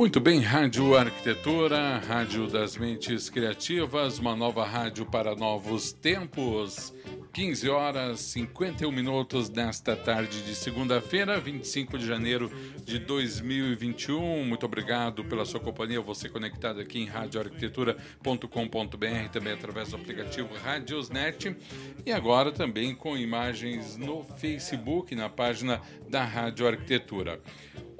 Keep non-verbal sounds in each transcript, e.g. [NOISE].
Muito bem, Rádio Arquitetura, Rádio das Mentes Criativas, uma nova rádio para novos tempos. 15 horas 51 minutos nesta tarde de segunda-feira, 25 de janeiro de 2021. Muito obrigado pela sua companhia, você conectado aqui em radioarquitetura.com.br, também através do aplicativo Radiosnet e agora também com imagens no Facebook, na página da Rádio Arquitetura.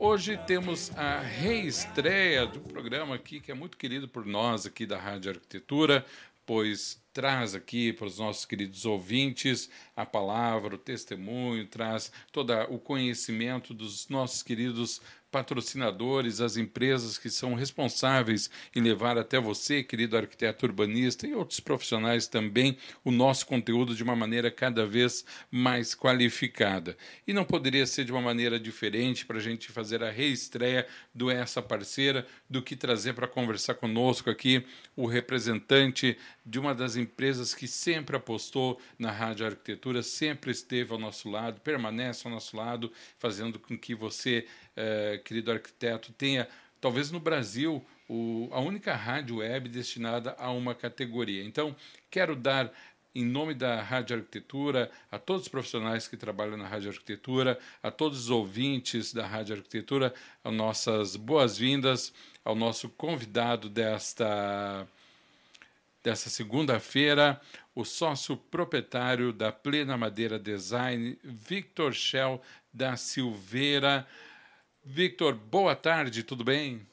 Hoje temos a reestreia do programa aqui, que é muito querido por nós aqui da Rádio Arquitetura, pois traz aqui para os nossos queridos ouvintes a palavra, o testemunho, traz todo o conhecimento dos nossos queridos patrocinadores, as empresas que são responsáveis em levar até você, querido arquiteto urbanista, e outros profissionais também, o nosso conteúdo de uma maneira cada vez mais qualificada. E não poderia ser de uma maneira diferente para a gente fazer a reestreia do Essa Parceira do que trazer para conversar conosco aqui o representante de uma das empresas que sempre apostou na rádio arquitetura, sempre esteve ao nosso lado, permanece ao nosso lado, fazendo com que você é, querido arquiteto, tenha, talvez no Brasil, o, a única rádio web destinada a uma categoria. Então, quero dar em nome da Rádio Arquitetura, a todos os profissionais que trabalham na Rádio Arquitetura, a todos os ouvintes da Rádio Arquitetura, as nossas boas-vindas ao nosso convidado desta, desta segunda-feira, o sócio proprietário da Plena Madeira Design, Victor Shell da Silveira. Victor, boa tarde, tudo bem?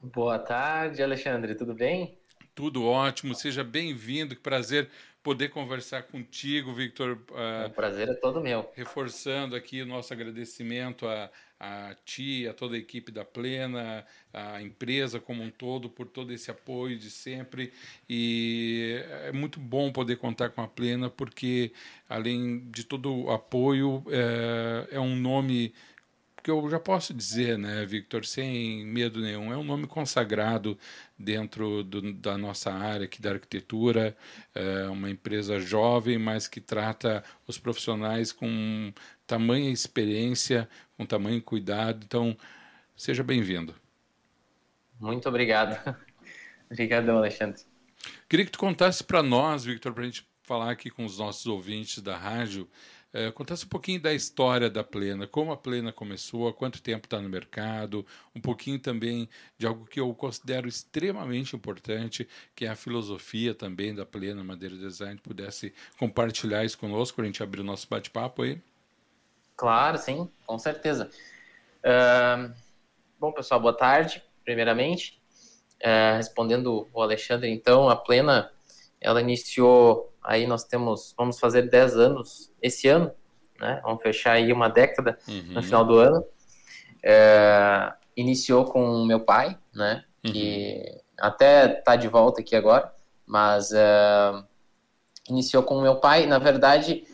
Boa tarde, Alexandre, tudo bem? Tudo ótimo, seja bem-vindo, que prazer poder conversar contigo, Victor. Uh, o prazer é todo meu. Reforçando aqui o nosso agradecimento a, a ti, a toda a equipe da Plena, a empresa como um todo, por todo esse apoio de sempre. E é muito bom poder contar com a Plena, porque além de todo o apoio, é, é um nome que eu já posso dizer, né, Victor, sem medo nenhum, é um nome consagrado dentro do, da nossa área aqui da arquitetura, é uma empresa jovem, mas que trata os profissionais com tamanha experiência, com tamanho cuidado. Então, seja bem-vindo. Muito obrigado. [LAUGHS] Obrigadão, Alexandre. Queria que tu contasse para nós, Victor, para a gente falar aqui com os nossos ouvintes da rádio, é, contasse um pouquinho da história da Plena, como a Plena começou, há quanto tempo está no mercado, um pouquinho também de algo que eu considero extremamente importante, que é a filosofia também da Plena Madeira Design, pudesse compartilhar isso conosco, a gente abrir o nosso bate-papo aí. Claro, sim, com certeza. Uh, bom, pessoal, boa tarde, primeiramente. Uh, respondendo o Alexandre, então, a Plena, ela iniciou Aí nós temos, vamos fazer 10 anos esse ano, né? Vamos fechar aí uma década uhum. no final do ano. É, iniciou com meu pai, né? Uhum. Que até tá de volta aqui agora, mas é, iniciou com meu pai. Na verdade,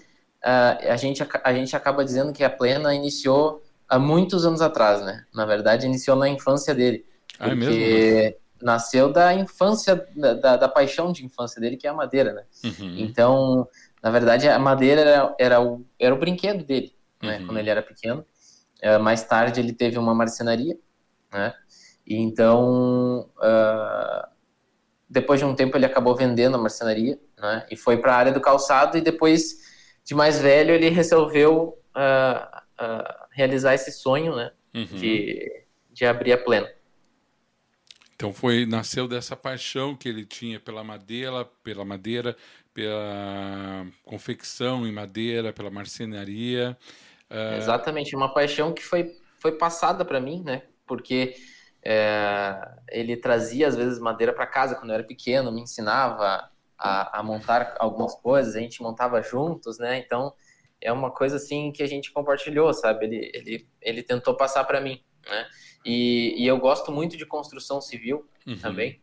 é, a, gente, a gente acaba dizendo que a Plena iniciou há muitos anos atrás, né? Na verdade, iniciou na infância dele. Ah, é mesmo? Nasceu da infância, da, da, paixão de infância dele, que é a madeira, né? Uhum. Então, na verdade, a madeira era, era, o, era o brinquedo dele, né? Uhum. Quando ele era pequeno. Uh, mais tarde, ele teve uma marcenaria, né? E então, uh, depois de um tempo, ele acabou vendendo a marcenaria, né? E foi para a área do calçado. E depois, de mais velho, ele resolveu uh, realizar esse sonho, né? Uhum. De, de abrir a plena. Então foi nasceu dessa paixão que ele tinha pela madeira, pela madeira, pela confecção em madeira, pela marcenaria. Uh... Exatamente, uma paixão que foi foi passada para mim, né? Porque é, ele trazia às vezes madeira para casa quando eu era pequeno, me ensinava a, a, montar algumas coisas, a gente montava juntos, né? Então é uma coisa assim que a gente compartilhou, sabe? Ele ele, ele tentou passar para mim, né? E, e eu gosto muito de construção civil uhum. também,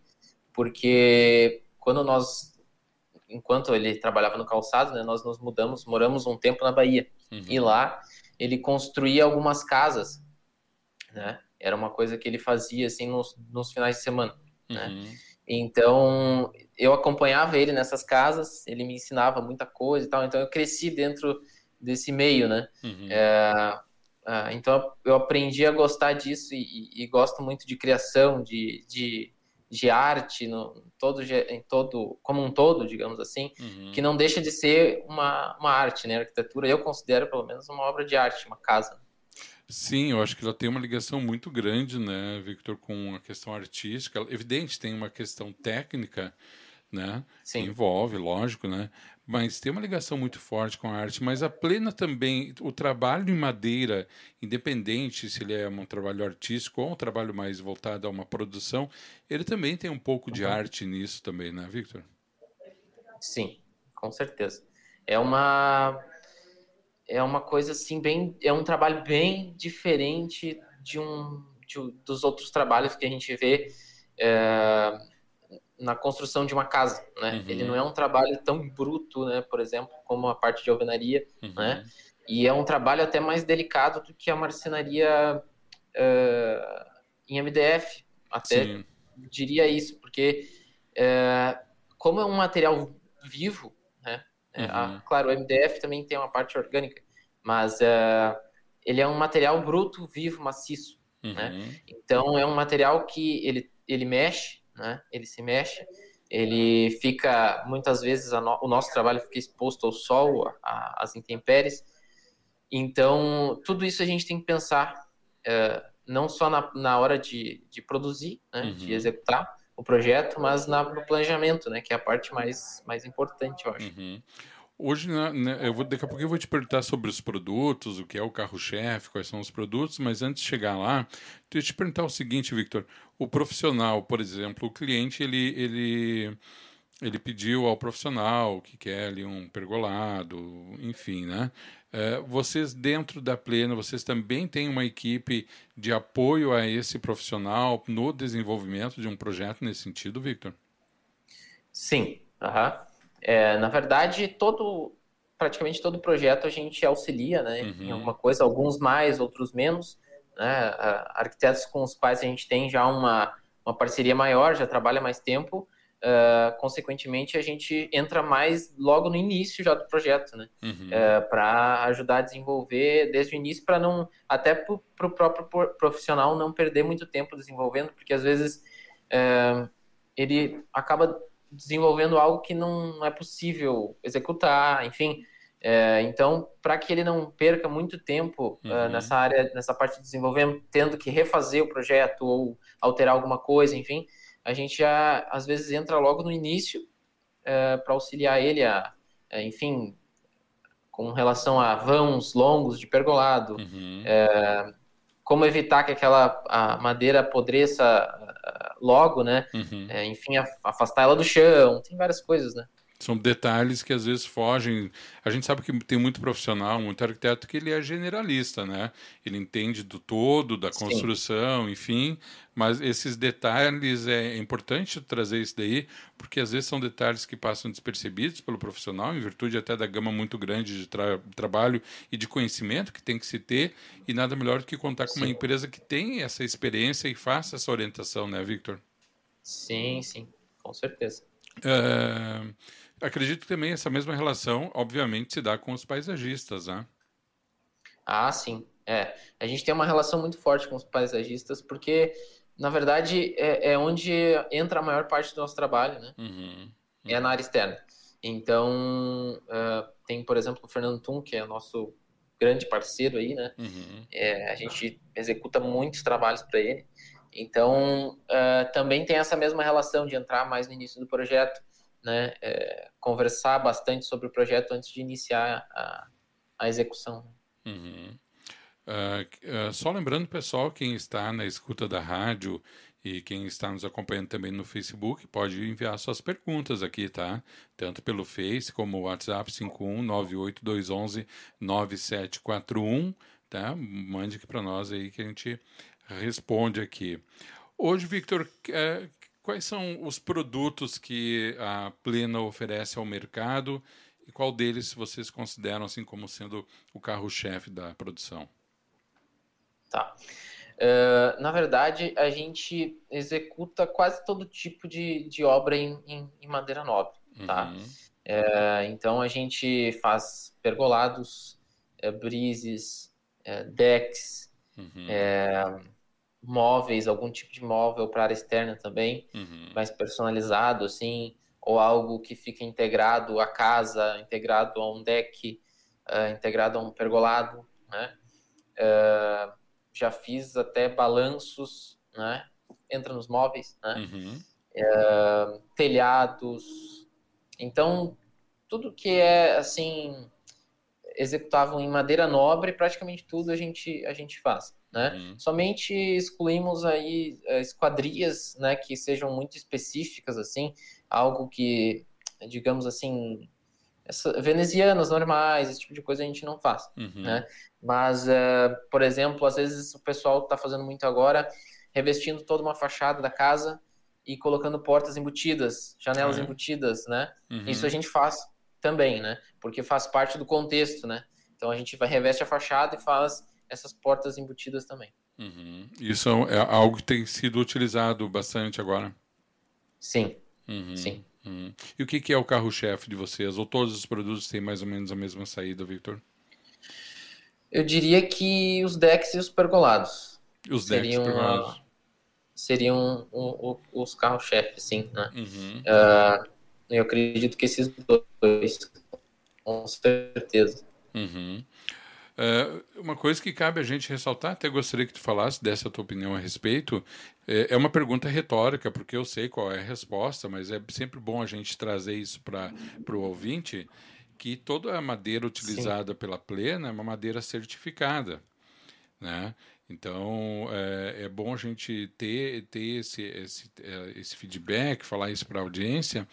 porque quando nós enquanto ele trabalhava no calçado, né, nós nos mudamos, moramos um tempo na Bahia. Uhum. E lá ele construía algumas casas, né? Era uma coisa que ele fazia assim nos, nos finais de semana, né? uhum. né? Então eu acompanhava ele nessas casas, ele me ensinava muita coisa e tal. Então eu cresci dentro desse meio, né? Uhum. É, é então eu aprendi a gostar disso e, e, e gosto muito de criação, de, de de arte no todo em todo como um todo digamos assim uhum. que não deixa de ser uma, uma arte né a arquitetura eu considero pelo menos uma obra de arte uma casa sim eu acho que ela tem uma ligação muito grande né Victor com a questão artística evidente tem uma questão técnica né sim. que envolve lógico né mas tem uma ligação muito forte com a arte. Mas a plena também, o trabalho em madeira, independente se ele é um trabalho artístico ou um trabalho mais voltado a uma produção, ele também tem um pouco de uhum. arte nisso também, né, Victor? Sim, com certeza. É uma é uma coisa assim bem, é um trabalho bem diferente de um de, dos outros trabalhos que a gente vê. É, na construção de uma casa, né? Uhum. Ele não é um trabalho tão bruto, né? Por exemplo, como a parte de alvenaria, uhum. né? E é um trabalho até mais delicado do que a marcenaria uh, em MDF, até Sim. diria isso, porque uh, como é um material vivo, né? É, uhum. A, claro, o MDF também tem uma parte orgânica, mas uh, ele é um material bruto, vivo, maciço, né? Uhum. Então é um material que ele ele mexe né? Ele se mexe, ele fica, muitas vezes, no, o nosso trabalho fica exposto ao sol, às intempéries. Então, tudo isso a gente tem que pensar, é, não só na, na hora de, de produzir, né? uhum. de executar o projeto, mas na, no planejamento, né? que é a parte mais, mais importante, eu acho. Uhum. Hoje, né, né, eu vou, daqui a pouco eu vou te perguntar sobre os produtos, o que é o carro-chefe, quais são os produtos, mas antes de chegar lá, eu te perguntar o seguinte, Victor. O profissional, por exemplo, o cliente, ele, ele, ele pediu ao profissional que quer ali um pergolado, enfim, né? É, vocês dentro da Plena, vocês também têm uma equipe de apoio a esse profissional no desenvolvimento de um projeto nesse sentido, Victor? Sim, aham. É, na verdade, todo, praticamente todo projeto a gente auxilia, né, uhum. em alguma coisa, alguns mais, outros menos, né, arquitetos com os quais a gente tem já uma, uma parceria maior, já trabalha mais tempo, uh, consequentemente a gente entra mais logo no início já do projeto, né, uhum. uh, é, para ajudar a desenvolver desde o início, para não, até para o próprio profissional não perder muito tempo desenvolvendo, porque às vezes uh, ele acaba desenvolvendo algo que não é possível executar, enfim. É, então, para que ele não perca muito tempo uhum. uh, nessa área, nessa parte de desenvolvimento, tendo que refazer o projeto ou alterar alguma coisa, enfim, a gente já às vezes entra logo no início uh, para auxiliar ele a, uh, enfim, com relação a vãos longos de pergolado, uhum. É, como evitar que aquela madeira apodreça logo, né? Uhum. É, enfim, afastar ela do chão, tem várias coisas, né? São detalhes que às vezes fogem. A gente sabe que tem muito profissional, muito arquiteto que ele é generalista, né? Ele entende do todo, da construção, Sim. enfim. Mas esses detalhes é importante trazer isso daí, porque às vezes são detalhes que passam despercebidos pelo profissional, em virtude até da gama muito grande de tra trabalho e de conhecimento que tem que se ter. E nada melhor do que contar com sim. uma empresa que tem essa experiência e faça essa orientação, né, Victor? Sim, sim, com certeza. Uh, acredito que também essa mesma relação, obviamente, se dá com os paisagistas, né? Ah, sim. É. A gente tem uma relação muito forte com os paisagistas, porque, na verdade, é, é onde entra a maior parte do nosso trabalho, né? Uhum, uhum. É na área externa. Então, uh, tem, por exemplo, o Fernando Tum, que é nosso grande parceiro aí, né? Uhum. É, a gente executa muitos trabalhos para ele. Então, uh, também tem essa mesma relação de entrar mais no início do projeto, né? É, conversar bastante sobre o projeto antes de iniciar a, a execução. Uhum. Uh, uh, só lembrando, pessoal, quem está na escuta da rádio e quem está nos acompanhando também no Facebook, pode enviar suas perguntas aqui, tá? Tanto pelo Face como o WhatsApp 51982119741, tá? Mande aqui para nós aí que a gente responde aqui. Hoje, Victor, uh, quais são os produtos que a Plena oferece ao mercado e qual deles vocês consideram assim como sendo o carro-chefe da produção? Tá. Uh, na verdade, a gente executa quase todo tipo de, de obra em, em, em madeira nobre, tá? Uhum. Uh, então, a gente faz pergolados, uh, brises, decks, uhum. Móveis, algum tipo de móvel para área externa também, uhum. mais personalizado, assim, ou algo que fica integrado à casa, integrado a um deck, integrado a um pergolado, né? Uh, já fiz até balanços, né? Entra nos móveis, né? Uhum. É, telhados. Então, tudo que é, assim, executável em madeira nobre, praticamente tudo a gente, a gente faz, né? Uhum. Somente excluímos aí é, esquadrias, né, que sejam muito específicas, assim, algo que, digamos assim, essa, venezianas normais, esse tipo de coisa a gente não faz, uhum. né? Mas, uh, por exemplo, às vezes o pessoal está fazendo muito agora, revestindo toda uma fachada da casa e colocando portas embutidas, janelas uhum. embutidas, né? Uhum. Isso a gente faz também, né? Porque faz parte do contexto, né? Então a gente vai reveste a fachada e faz essas portas embutidas também. Uhum. Isso é algo que tem sido utilizado bastante agora. Sim, uhum. sim. Uhum. E o que, que é o carro-chefe de vocês? Ou todos os produtos têm mais ou menos a mesma saída, Victor? Eu diria que os decks e os pergolados. Os seriam, decks pergolados. Seriam um, um, os carro-chefe, sim, né? Uh, eu acredito que esses dois, com certeza. Uhum. Uh, uma coisa que cabe a gente ressaltar, até gostaria que tu falasse dessa tua opinião a respeito, é, é uma pergunta retórica, porque eu sei qual é a resposta, mas é sempre bom a gente trazer isso para o ouvinte, que toda a madeira utilizada Sim. pela Plena é uma madeira certificada, né? Então é, é, bom a gente ter, ter esse, esse, esse feedback, falar isso para a audiência,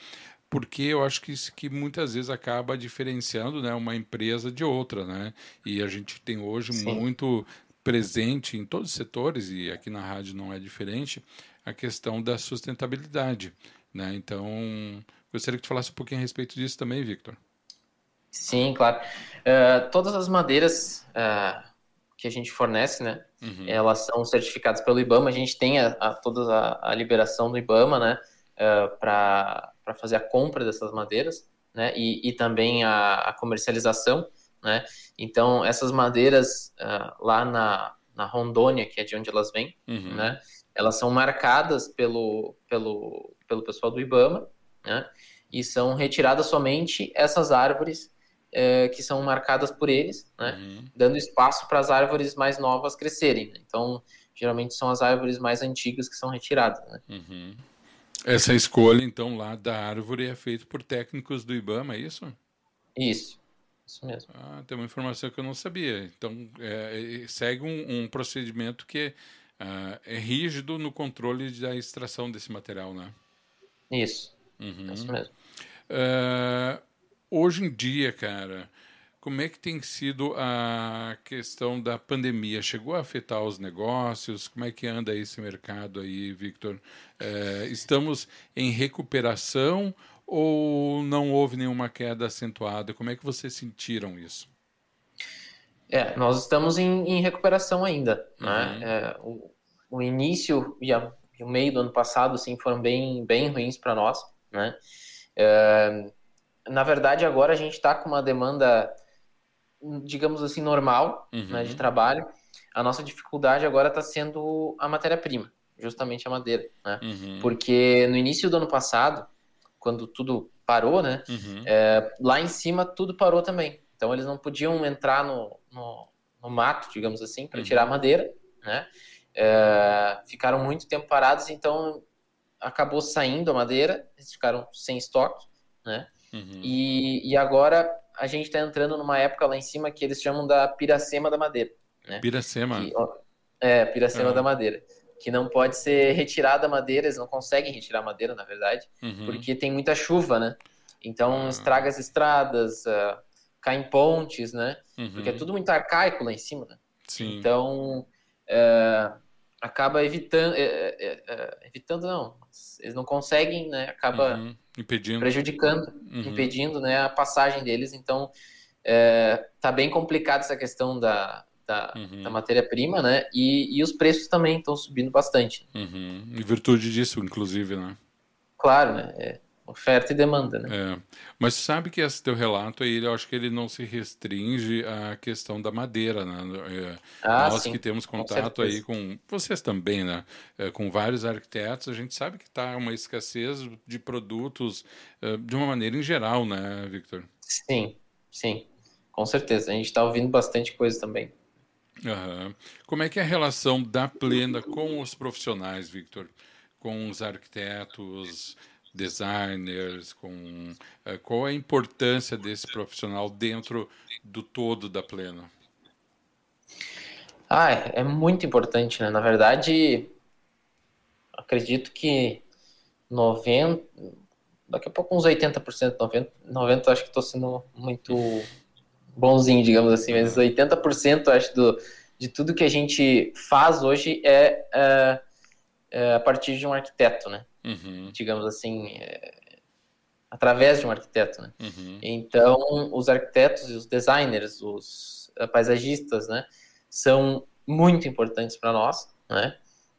porque eu acho que isso que muitas vezes acaba diferenciando né, uma empresa de outra, né? E a gente tem hoje Sim. muito presente em todos os setores e aqui na rádio não é diferente a questão da sustentabilidade, né? Então gostaria que tu falasse um pouquinho a respeito disso também, Victor. Sim, claro. Uh, todas as madeiras uh, que a gente fornece, né? Uhum. Elas são certificadas pelo IBAMA. A gente tem a, a toda a, a, liberação do IBAMA, né? Uh, para fazer a compra dessas madeiras, né? E, e também a, a, comercialização, né? Então, essas madeiras lá na, na Rondônia, que é de onde elas vêm, uhum. né? Elas são marcadas pelo, pelo, pelo pessoal do IBAMA, né? E são retiradas somente essas árvores é, que são marcadas por eles, né? Uhum. Dando espaço para as árvores mais novas crescerem. Né? Então, geralmente são as árvores mais antigas que são retiradas, né? Uhum. Essa escolha, então, lá da árvore é feita por técnicos do IBAMA, é isso? Isso, isso mesmo. Ah, tem uma informação que eu não sabia. Então, é, é segue um, um, procedimento que uh, é rígido no controle da extração desse material, né? Isso, uhum. isso mesmo. Uh, hoje em dia, cara, como é que tem sido a questão da pandemia? Chegou a afetar os negócios? Como é que anda esse mercado aí, Victor? É, estamos em recuperação ou não houve nenhuma queda acentuada? Como é que vocês sentiram isso? É, nós estamos em, em recuperação ainda. Né? Uhum. Né? É, o, o, início e, a, e, o meio do ano passado assim, foram bem, bem ruins para nós. Né? É, na verdade, agora a gente está com uma demanda, digamos assim, normal uhum. né, de trabalho. A nossa dificuldade agora está sendo a matéria-prima, justamente a madeira. Né? Uhum. Porque no início do ano passado, quando tudo parou, né, uhum. é, lá em cima tudo parou também. Então eles não podiam entrar no, no, no mato, digamos assim, para uhum. tirar a madeira. Né? É, ficaram muito tempo parados, então acabou saindo a madeira, eles ficaram sem estoque. Né? Uhum. E, e agora a gente está entrando numa época lá em cima que eles chamam da piracema da madeira. Né? Piracema? Que, é, piracema uhum. da madeira. Que não pode ser retirada a madeira, eles não conseguem retirar a madeira, na verdade, uhum. porque tem muita chuva, né? Então ah. estraga as estradas, uh, cai em pontes, né? Porque é uhum. tudo muito arcaico lá em cima, né? Sim. Então, uh, acaba evitando, é, evitando não, eles não conseguem, né? Acaba uhum. Impedindo, prejudicando, uhum. impedindo, né, a passagem deles. Então, é, tá bem complicado essa questão da, da, uhum. da matéria-prima, né? E, e os preços também estão subindo bastante. Uhum. Em virtude disso, inclusive, né? Claro, né? É oferta e demanda, né? É. Mas sabe que esse teu relato aí, eu acho que ele não se restringe à questão da madeira, né? É, ah, Nós sim. que temos contato com aí com vocês também, né? É, com vários arquitetos, a gente sabe que está uma escassez de produtos é, de uma maneira em geral, né, Victor? Sim, sim, com certeza. A gente está ouvindo bastante coisa também. Uhum. Como é que é a relação da Plena com os profissionais, Victor? Com os arquitetos, designers, com uh, qual é a importância desse profissional dentro do todo da Plena? Ah, é, é muito importante, né? Na verdade, acredito que 90, daqui a pouco uns 80%, 90%, 90 acho que estou sendo muito bonzinho, digamos assim, mas 80% acho do, de tudo que a gente faz hoje é, é, é a partir de um arquiteto, né? Uhum. digamos assim, é, através de um arquiteto, né? Uhum. Então, os arquitetos e os designers, os uh, paisagistas, né, são muito importantes para nós, né?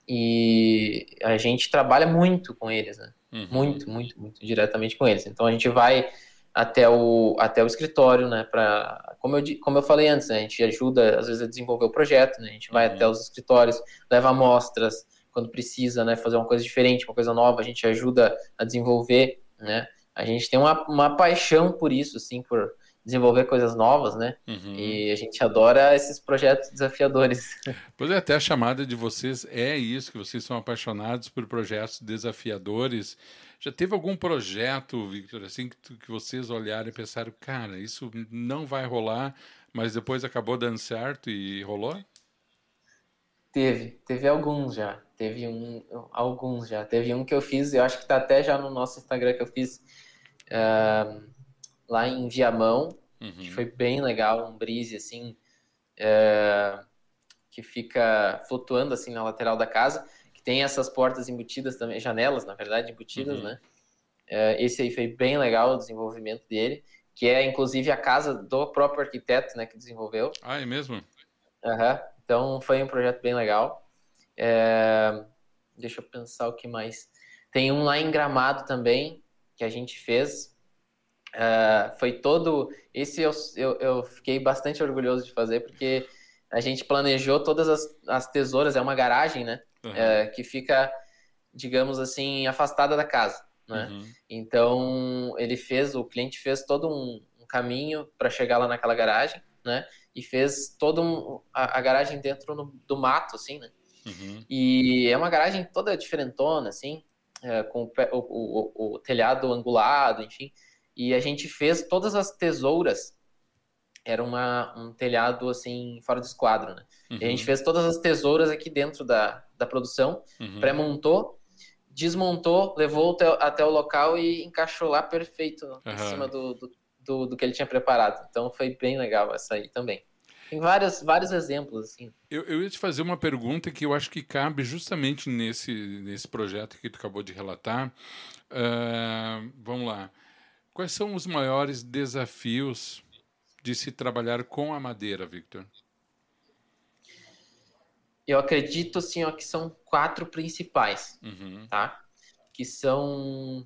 E a gente trabalha muito com eles, né? Uhum. Muito, muito, muito diretamente com eles. Então, a gente vai até o, até o escritório, né? Pra, como, eu, como eu falei antes, né, a gente ajuda, às vezes, a desenvolver o projeto, né? A gente vai uhum. até os escritórios, leva amostras, quando precisa, né, fazer uma coisa diferente, uma coisa nova, a gente ajuda a desenvolver, né? A gente tem uma, uma paixão por isso, assim, por desenvolver coisas novas, né? Uhum. E a gente adora esses projetos desafiadores. [LAUGHS] Pois é, até a chamada de vocês é isso, que vocês são apaixonados por projetos desafiadores. Já teve algum projeto, Victor, assim, que, que vocês olharam e pensaram, cara, isso não vai rolar, mas depois acabou dando certo e rolou? Teve, teve alguns já. Teve um, alguns já. Teve um que eu fiz, eu acho que tá até já no nosso Instagram que eu fiz uh, lá em Viamão, uhum. que foi bem legal, um brise assim, uh, que fica flutuando assim na lateral da casa, que tem essas portas embutidas também, janelas, na verdade, embutidas, uhum. né? Uh, esse aí foi bem legal o desenvolvimento dele, que é inclusive a casa do próprio arquiteto, né, que desenvolveu. Ah, é mesmo? Aham. Uhum. Então foi um projeto bem legal. É... Deixa eu pensar o que mais. Tem um lá em Gramado também, que a gente fez. É... Foi todo. Esse eu, eu, eu, fiquei bastante orgulhoso de fazer, porque a gente planejou todas as, as tesouras, é uma garagem, né? Uhum. É, que fica, digamos assim, afastada da casa. Né? Uhum. Então ele fez, o cliente fez todo um, um caminho para chegar lá naquela garagem, né? e fez toda um, a, a, garagem dentro no, do mato, assim, né? Uhum. E é uma garagem toda diferentona, assim, é, com o, o, o, o, telhado angulado, enfim. E a gente fez todas as tesouras. Era uma, um telhado, assim, fora de esquadro, né? Uhum. E a gente uhum. fez todas as tesouras aqui dentro da, da produção, uhum. pré-montou, desmontou, levou até, até, o local e encaixou lá perfeito em cima do, do do, do que ele tinha preparado. Então foi bem legal essa aí também. Tem vários, vários exemplos, assim. Eu, eu ia te fazer uma pergunta que eu acho que cabe justamente nesse, nesse projeto que tu acabou de relatar. Uh, vamos lá. Quais são os maiores desafios de se trabalhar com a madeira, Victor? Eu acredito, assim, ó, que são quatro principais, uhum. tá? Que são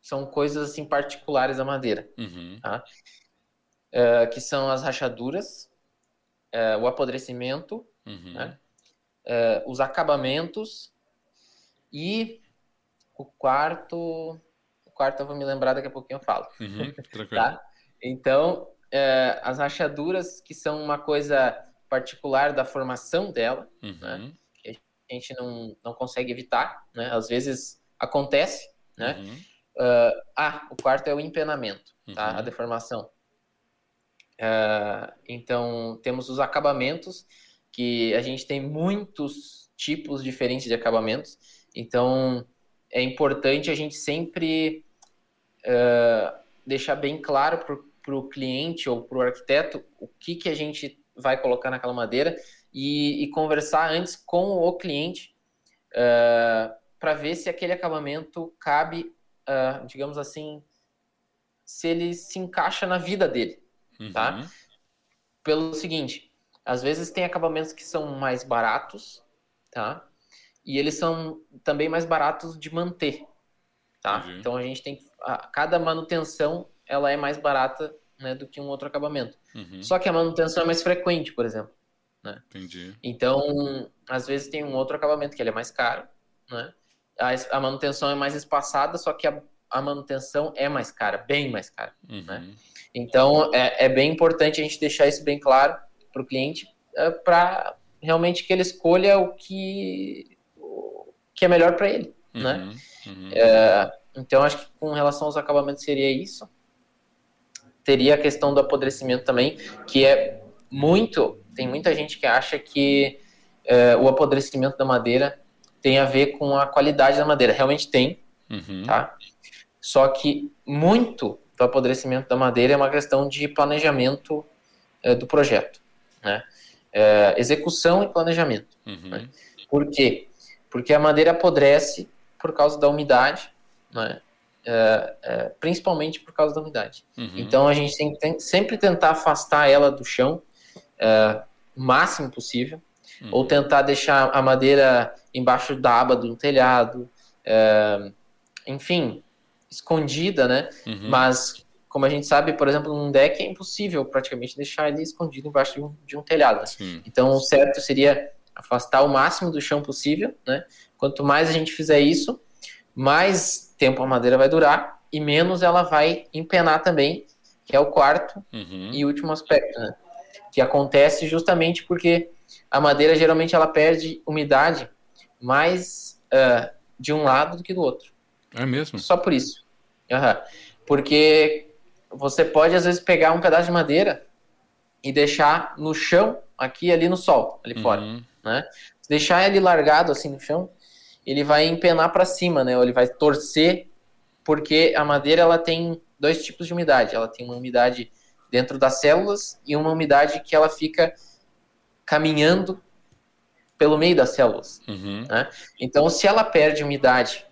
são coisas assim particulares da madeira, uhum. tá? É, que são as rachaduras, é, o apodrecimento, uhum. né? é, os acabamentos e o quarto, o quarto eu vou me lembrar daqui a pouquinho eu falo, uhum. [LAUGHS] tá? Então é, as rachaduras que são uma coisa particular da formação dela, né? Uhum. Que a gente não, não consegue evitar, né? Às vezes acontece, né? Uhum. Uh, ah, o quarto é o empenamento, tá? Uhum. A deformação. Uh, então, temos os acabamentos, que a gente tem muitos tipos diferentes de acabamentos. Então, é importante a gente sempre uh, deixar bem claro para o cliente ou para o arquiteto o que, que a gente vai colocar naquela madeira e, e conversar antes com o cliente uh, para ver se aquele acabamento cabe, digamos assim, se ele se encaixa na vida dele, uhum. tá? Pelo seguinte, às vezes tem acabamentos que são mais baratos, tá? E eles são também mais baratos de manter, tá? Uhum. Então a gente tem a, cada manutenção ela é mais barata né, do que um outro acabamento. Uhum. Só que a manutenção é mais frequente, por exemplo. Né? Entendi. Então, às vezes tem um outro acabamento que ele é mais caro, né? A, a manutenção é mais espaçada, só que a, a manutenção é mais cara, bem mais cara. Uhum. Né? Então, é, é, bem importante a gente deixar isso bem claro para o cliente, é, para realmente que ele escolha o que, o que é melhor para ele. Uhum. Né? Uhum. É, então, acho que com relação aos acabamentos seria isso. Teria a questão do apodrecimento também, que é muito. Tem muita gente que acha que é, o apodrecimento da madeira tem a ver com a qualidade da madeira. Realmente tem, uhum. tá? Só que muito do apodrecimento da madeira é uma questão de planejamento é, do projeto, né? É, execução e planejamento. Uhum. Né? Por quê? Porque a madeira apodrece por causa da umidade, né? É, é, principalmente por causa da umidade. Uhum. Então a gente tem que sempre tentar afastar ela do chão é, o máximo possível, uhum. ou tentar deixar a madeira embaixo da aba do telhado, enfim, escondida, né? Uhum. Mas como a gente sabe, por exemplo, num deck é impossível praticamente deixar ele escondido embaixo de um, de um telhado. Né? Então o certo seria afastar o máximo do chão possível, né? Quanto mais a gente fizer isso, mais tempo a madeira vai durar e menos ela vai empenar também, que é o quarto uhum. e último aspecto, né? Que acontece justamente porque a madeira geralmente ela perde umidade mais uh, de um lado do que do outro. É mesmo? Só por isso. Uhum. Porque você pode às vezes pegar um pedaço de madeira e deixar no chão, aqui ali no sol, ali uhum. fora, né? Deixar ele largado assim no chão, ele vai empenar para cima, né? Ou ele vai torcer, porque a madeira ela tem dois tipos de umidade. Ela tem uma umidade dentro das células e uma umidade que ela fica caminhando pelo meio das células. Uhum. Né? Então, se ela perde umidade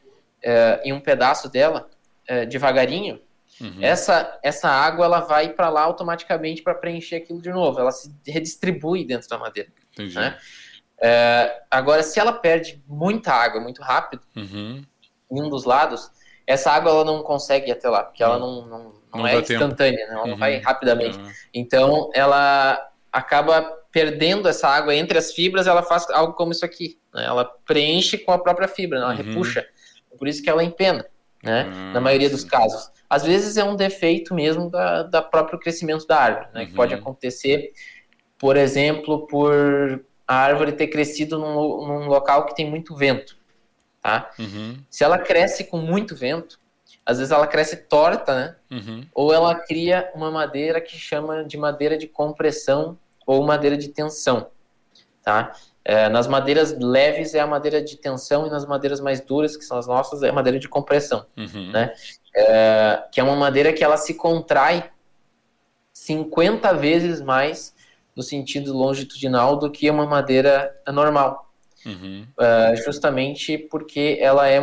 é, em um pedaço dela, é, devagarinho, uhum. essa, essa água ela vai para lá automaticamente para preencher aquilo de novo. Ela se redistribui dentro da madeira. Entendi. Né? É, agora, se ela perde muita água muito rápido uhum. em um dos lados, essa água ela não consegue ir até lá, porque ela não, não, não, não é instantânea, né? ela uhum. não vai rapidamente. Uhum. Então, ela acaba perdendo essa água entre as fibras, ela faz algo como isso aqui. Né? Ela preenche com a própria fibra, né? ela uhum. repuxa. Por isso que ela empena, né? Ah, na maioria dos casos. Às vezes é um defeito mesmo da, da próprio crescimento da árvore, né? Que pode uhum. acontecer, por exemplo, por a árvore ter crescido num, num local que tem muito vento, tá? Uhum. Se ela cresce com muito vento, às vezes ela cresce torta, né? Uhum. Ou ela cria uma madeira que chama de madeira de compressão ou madeira de tensão, tá? É, nas madeiras leves é a madeira de tensão e nas madeiras mais duras, que são as nossas, é a madeira de compressão, uhum. né? É, que é uma madeira que ela se contrai 50 vezes mais no sentido longitudinal do que uma madeira normal. Uhum. Uh, justamente porque ela é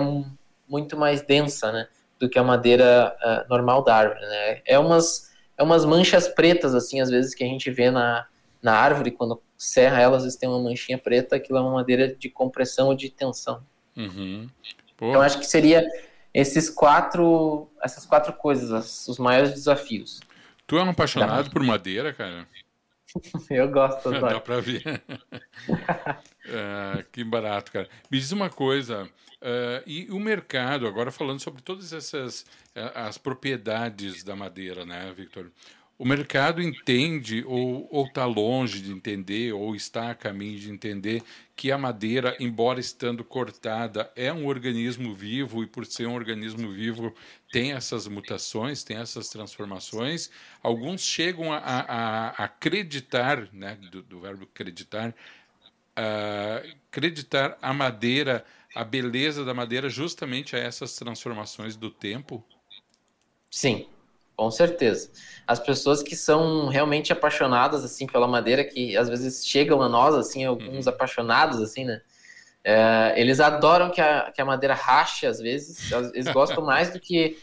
muito mais densa, né, do que a madeira uh, normal da árvore, né? É umas, é umas manchas pretas, assim, às vezes, que a gente vê na, na árvore, quando serra elas, às vezes tem uma manchinha preta, aquilo é uma madeira de compressão ou de tensão. Uhum. Então, acho que seria esses quatro, essas quatro coisas, os maiores desafios. Tu é um apaixonado por madeira, cara? [LAUGHS] Eu gosto. [LAUGHS] Dá pra ver. [LAUGHS] é, que barato, cara. Me diz uma coisa. Uh, e o mercado, agora falando sobre todas essas uh, as propriedades da madeira, né, Victor? O mercado entende ou está longe de entender ou está a caminho de entender que a madeira, embora estando cortada, é um organismo vivo e por ser um organismo vivo tem essas mutações, tem essas transformações. Alguns chegam a, a, a acreditar, né, do, do verbo acreditar, acreditar a madeira, a beleza da madeira justamente a essas transformações do tempo. Sim, Com certeza. As pessoas que são realmente apaixonadas assim pela madeira, que às vezes chegam a nós, assim, alguns uhum. apaixonados, assim, né? É, eles adoram que a, que a madeira rache, às vezes. Eles [LAUGHS] gostam mais do que,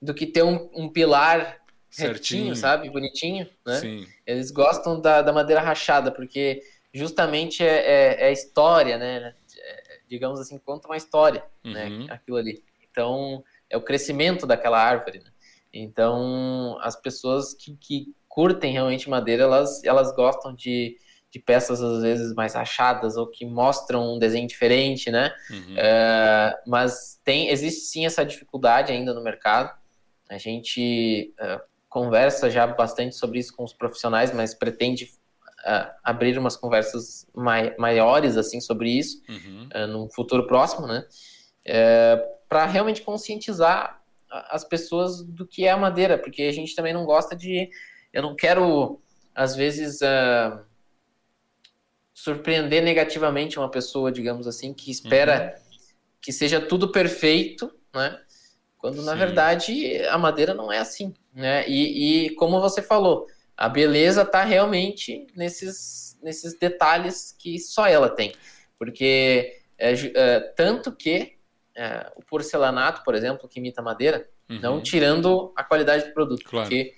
do que ter um, um pilar certinho, sabe? Bonitinho, né? Sim. Eles gostam da, da madeira rachada, porque justamente é, é, é história, né? É, digamos assim, conta uma história, né? uhum. né? Aquilo ali. Então, é o crescimento daquela árvore, né? Então, as pessoas que, que curtem realmente madeira, elas, elas gostam de, de peças às vezes mais rachadas ou que mostram um desenho diferente, né? Uhum. É, mas tem, existe sim essa dificuldade ainda no mercado. A gente é, conversa já bastante sobre isso com os profissionais, mas pretende uh, abrir umas conversas mai maiores assim sobre isso uhum. uh, num futuro próximo, né? Para realmente conscientizar as pessoas do que é a madeira, porque a gente também não gosta de. Eu não quero, às vezes, uh, surpreender negativamente uma pessoa, digamos assim, que espera uhum. que seja tudo perfeito, né? Quando na Sim. verdade a madeira não é assim, né? E, e como você falou, a beleza está realmente nesses, nesses detalhes que só ela tem, porque é, é, tanto que é, o porcelanato, por exemplo, que imita madeira, uhum. não tirando a qualidade do produto, claro. porque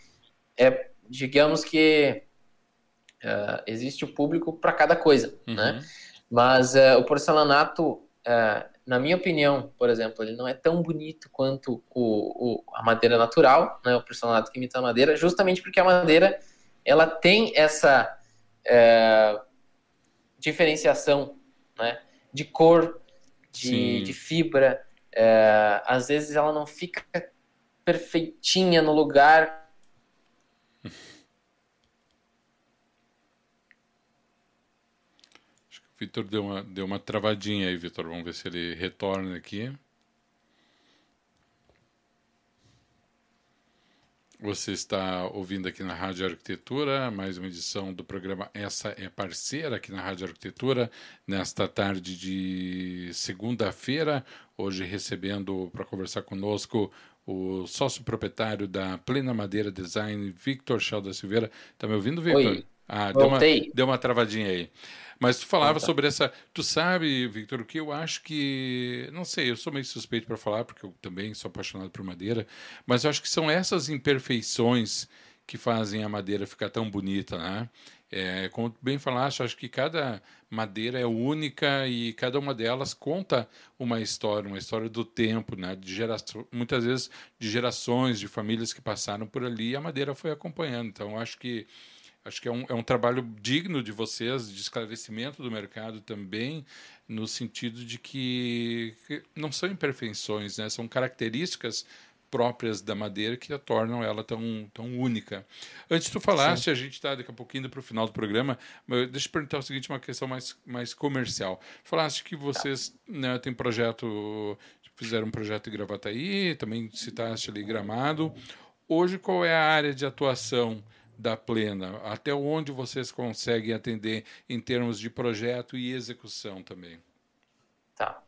é, digamos que é, existe o público para cada coisa, uhum. né? Mas é, o porcelanato, é, na minha opinião, por exemplo, ele não é tão bonito quanto o, o, a madeira natural, né? O porcelanato que imita a madeira, justamente porque a madeira ela tem essa diferenciação, né? De cor, de, de fibra. É, às vezes ela não fica perfeitinha no lugar. Acho que o Vitor deu uma, deu uma travadinha aí, Vitor. Vamos ver se ele retorna aqui. Você está ouvindo aqui na Rádio Arquitetura, mais uma edição do programa Essa é Parceira, aqui na Rádio Arquitetura, nesta tarde de segunda-feira, hoje recebendo para conversar conosco o sócio proprietário da Plena Madeira Design, Victor Chalda Silveira. Está me ouvindo, Victor? Oi. Ah, deu uma, deu uma travadinha aí. Mas tu falava sobre essa. Tu sabe, Victor, o que eu acho que. Não sei, eu sou meio suspeito para falar, porque eu também sou apaixonado por madeira, mas eu acho que são essas imperfeições que fazem a madeira ficar tão bonita, né? É, como bem falaste, acho que cada madeira é única e cada uma delas conta uma história, uma história do tempo, né? De geração, muitas vezes de gerações, de famílias que passaram por ali e a madeira foi acompanhando. Então, acho que Acho que é um, é um trabalho digno de vocês, de esclarecimento do mercado também, no sentido de que, que não são imperfeições, né? são características próprias da madeira que a tornam ela tão, tão única. Antes tu falaste, Sim. a gente está daqui a pouquinho indo para o final do programa, mas deixa eu perguntar o seguinte, uma questão mais, mais comercial. Falaste que vocês né, têm projeto, fizeram um projeto em Gravataí, também citaste ali Gramado. Hoje, qual é a área de atuação da Plena? Até onde vocês conseguem atender em termos de projeto e execução também? Tá.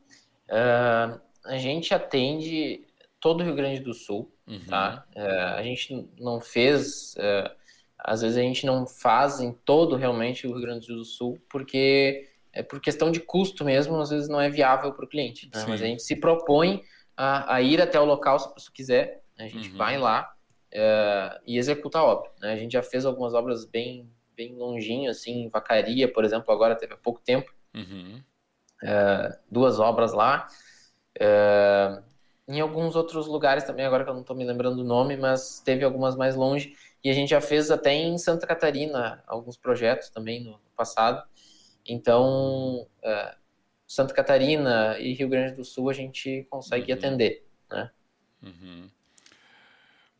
Uh, a gente atende todo o Rio Grande do Sul, uhum. tá? Uh, a gente não fez, uh, às vezes a gente não faz em todo realmente o Rio Grande do Sul, porque é por questão de custo mesmo, às vezes não é viável para o cliente. Né? Mas a gente se propõe a, a, ir até o local se você quiser, a gente uhum. vai lá, é, e executa a obra. Né? A gente já fez algumas obras bem, bem longinho, assim, em Vacaria, por exemplo, agora teve há pouco tempo, uhum. é, duas obras lá. É, em alguns outros lugares também, agora que eu não estou me lembrando o nome, mas teve algumas mais longe. E a gente já fez até em Santa Catarina alguns projetos também no, passado. Então, é, Santa Catarina e Rio Grande do Sul a gente consegue uhum. atender, né? Uhum.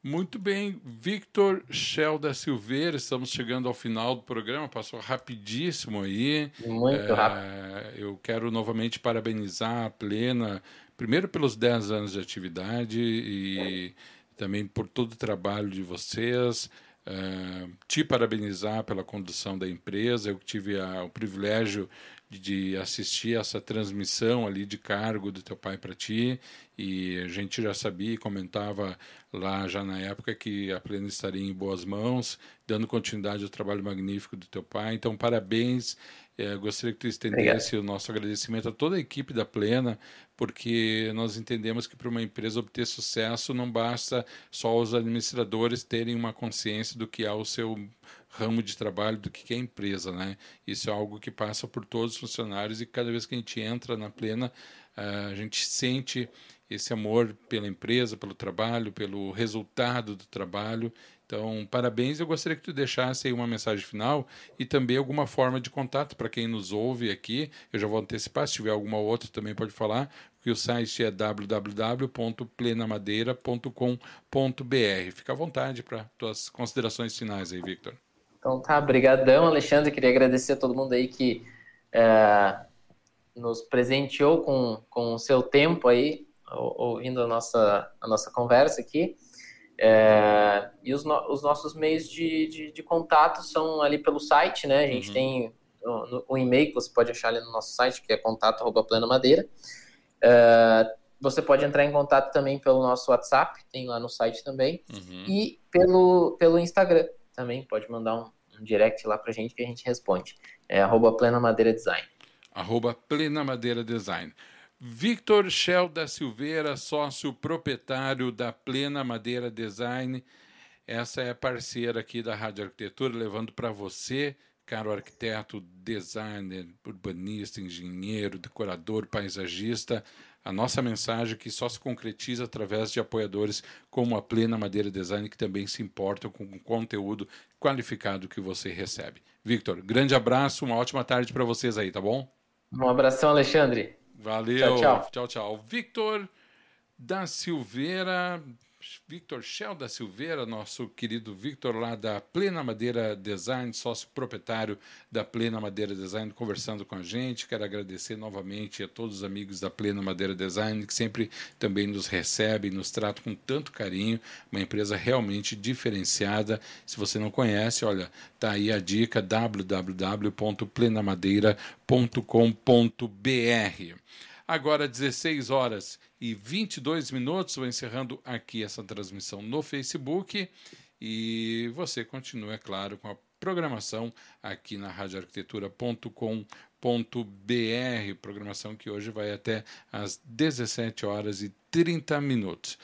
Muito bem, Victor Shell da Silveira, estamos chegando ao final do programa, passou rapidíssimo aí. Muito é, rápido. Eu quero novamente parabenizar a Plena, primeiro pelos 10 anos de atividade e também por todo o trabalho de vocês. É, te parabenizar pela condução da empresa. Eu tive a, o privilégio de assistir essa transmissão ali de cargo do teu pai para ti e a gente já sabia e comentava lá já na época que a Plena estaria em boas mãos, dando continuidade ao trabalho magnífico do teu pai. Então, parabéns. É, gostaria que tu estendesse Obrigado. o nosso agradecimento a toda a equipe da Plena, porque nós entendemos que para uma empresa obter sucesso não basta só os administradores terem uma consciência do que é o seu ramo de trabalho do que é empresa, né? Isso é algo que passa por todos os funcionários e cada vez que a gente entra na plena, a gente sente esse amor pela empresa, pelo trabalho, pelo resultado do trabalho. Então, parabéns. Eu gostaria que tu deixasse aí uma mensagem final e também alguma forma de contato para quem nos ouve aqui. Eu já vou antecipar, se tiver alguma outra também pode falar, que o site é www.plenamadeira.com.br. Fica à vontade para tuas considerações finais aí, Victor. Então tá, brigadão, Alexandre. Queria agradecer a todo mundo aí que é, nos presenteou com, com o seu tempo aí, ouvindo a nossa, a nossa conversa aqui. É, e os, no, os nossos meios de, de, de, contato são ali pelo site, né? A gente uhum. tem um e-mail que você pode achar ali no nosso site, que é contato@planamadeira. É, você pode entrar em contato também pelo nosso WhatsApp, tem lá no site também, uhum. e pelo, pelo Instagram também pode mandar um, um direct lá pra gente que a gente responde. É arroba Plena Madeira Design. Arroba Plena Madeira Design. Victor Shell da Silveira, sócio proprietário da Plena Madeira Design. Essa é parceira aqui da Rádio Arquitetura, levando para você, caro arquiteto, designer, urbanista, engenheiro, decorador, paisagista, a nossa mensagem que só se concretiza através de apoiadores como a Plena Madeira Design, que também se importam com o conteúdo qualificado que você recebe. Victor, grande abraço, uma ótima tarde para vocês aí, tá bom? Um abração, Alexandre. Valeu. Tchau, tchau. tchau, tchau. Victor da Silveira Victor Shell da Silveira, nosso querido Victor lá da Plena Madeira Design, sócio proprietário da Plena Madeira Design, conversando com a gente. Quero agradecer novamente a todos os amigos da Plena Madeira Design, que sempre também nos recebem, nos tratam com tanto carinho. Uma empresa realmente diferenciada. Se você não conhece, olha, tá aí a dica www.plenamadeira.com.br. Agora 16 horas e 22 minutos. Vou encerrando aqui essa transmissão no Facebook. E você continua, é claro, com a programação aqui na radioarquitetura.com.br, programação que hoje vai até às 17 horas e 30 minutos.